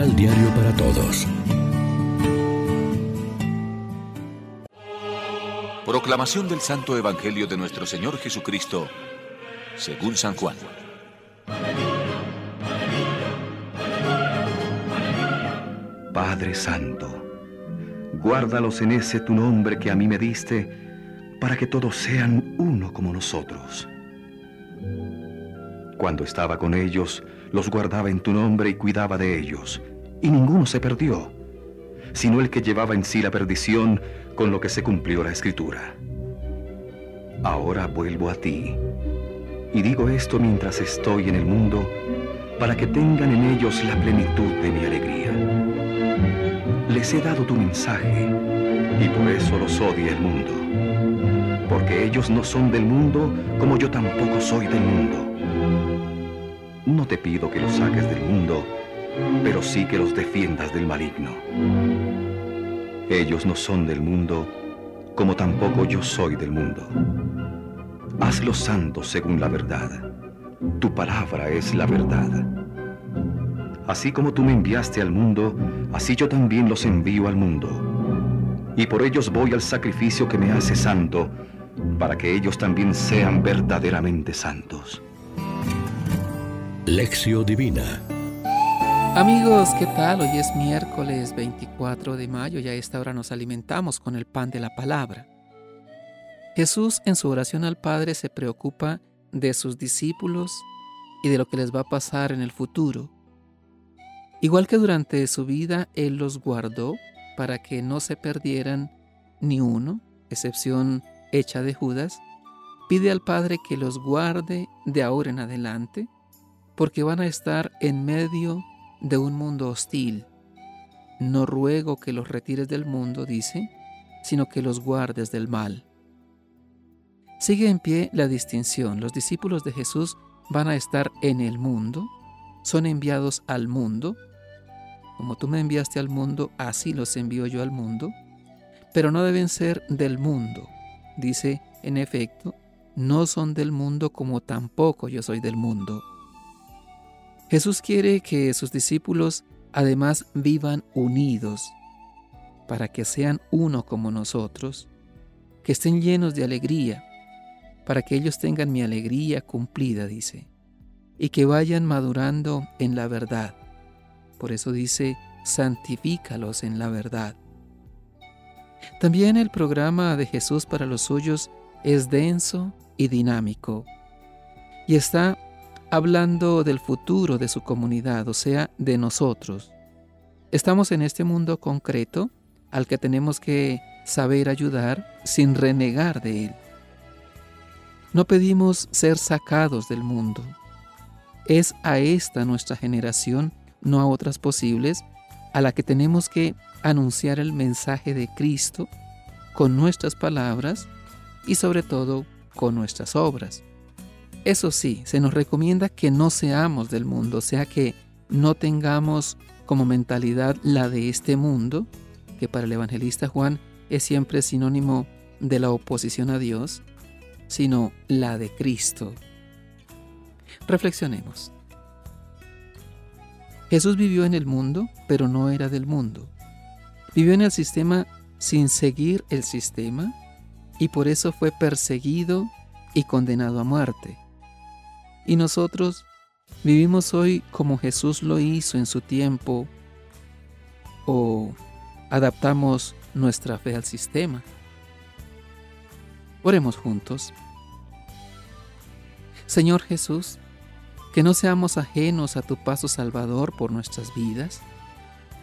Misal Diario para Todos. Proclamación del Santo Evangelio de nuestro Señor Jesucristo, según San Juan. Padre Santo, guárdalos en ese tu nombre que a mí me diste, para que todos sean uno como nosotros. Cuando estaba con ellos, los guardaba en tu nombre y cuidaba de ellos, y ninguno se perdió, sino el que llevaba en sí la perdición con lo que se cumplió la escritura. Ahora vuelvo a ti, y digo esto mientras estoy en el mundo, para que tengan en ellos la plenitud de mi alegría. Les he dado tu mensaje, y por eso los odia el mundo, porque ellos no son del mundo como yo tampoco soy del mundo. No te pido que los saques del mundo, pero sí que los defiendas del maligno. Ellos no son del mundo, como tampoco yo soy del mundo. Hazlos santos según la verdad. Tu palabra es la verdad. Así como tú me enviaste al mundo, así yo también los envío al mundo. Y por ellos voy al sacrificio que me hace santo, para que ellos también sean verdaderamente santos. Lección Divina Amigos, ¿qué tal? Hoy es miércoles 24 de mayo y a esta hora nos alimentamos con el pan de la palabra. Jesús en su oración al Padre se preocupa de sus discípulos y de lo que les va a pasar en el futuro. Igual que durante su vida, Él los guardó para que no se perdieran ni uno, excepción hecha de Judas, pide al Padre que los guarde de ahora en adelante porque van a estar en medio de un mundo hostil. No ruego que los retires del mundo, dice, sino que los guardes del mal. Sigue en pie la distinción. Los discípulos de Jesús van a estar en el mundo, son enviados al mundo. Como tú me enviaste al mundo, así los envío yo al mundo. Pero no deben ser del mundo. Dice, en efecto, no son del mundo como tampoco yo soy del mundo. Jesús quiere que sus discípulos además vivan unidos, para que sean uno como nosotros, que estén llenos de alegría, para que ellos tengan mi alegría cumplida, dice, y que vayan madurando en la verdad. Por eso dice, santifícalos en la verdad. También el programa de Jesús para los suyos es denso y dinámico, y está hablando del futuro de su comunidad, o sea, de nosotros. Estamos en este mundo concreto al que tenemos que saber ayudar sin renegar de él. No pedimos ser sacados del mundo. Es a esta nuestra generación, no a otras posibles, a la que tenemos que anunciar el mensaje de Cristo con nuestras palabras y sobre todo con nuestras obras. Eso sí, se nos recomienda que no seamos del mundo, o sea que no tengamos como mentalidad la de este mundo, que para el evangelista Juan es siempre sinónimo de la oposición a Dios, sino la de Cristo. Reflexionemos. Jesús vivió en el mundo, pero no era del mundo. Vivió en el sistema sin seguir el sistema y por eso fue perseguido y condenado a muerte. Y nosotros vivimos hoy como Jesús lo hizo en su tiempo o adaptamos nuestra fe al sistema. Oremos juntos. Señor Jesús, que no seamos ajenos a tu paso salvador por nuestras vidas.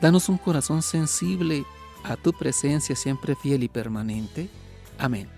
Danos un corazón sensible a tu presencia siempre fiel y permanente. Amén.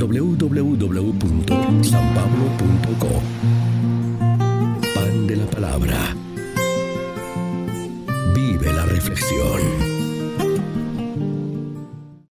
www.sanpablo.co.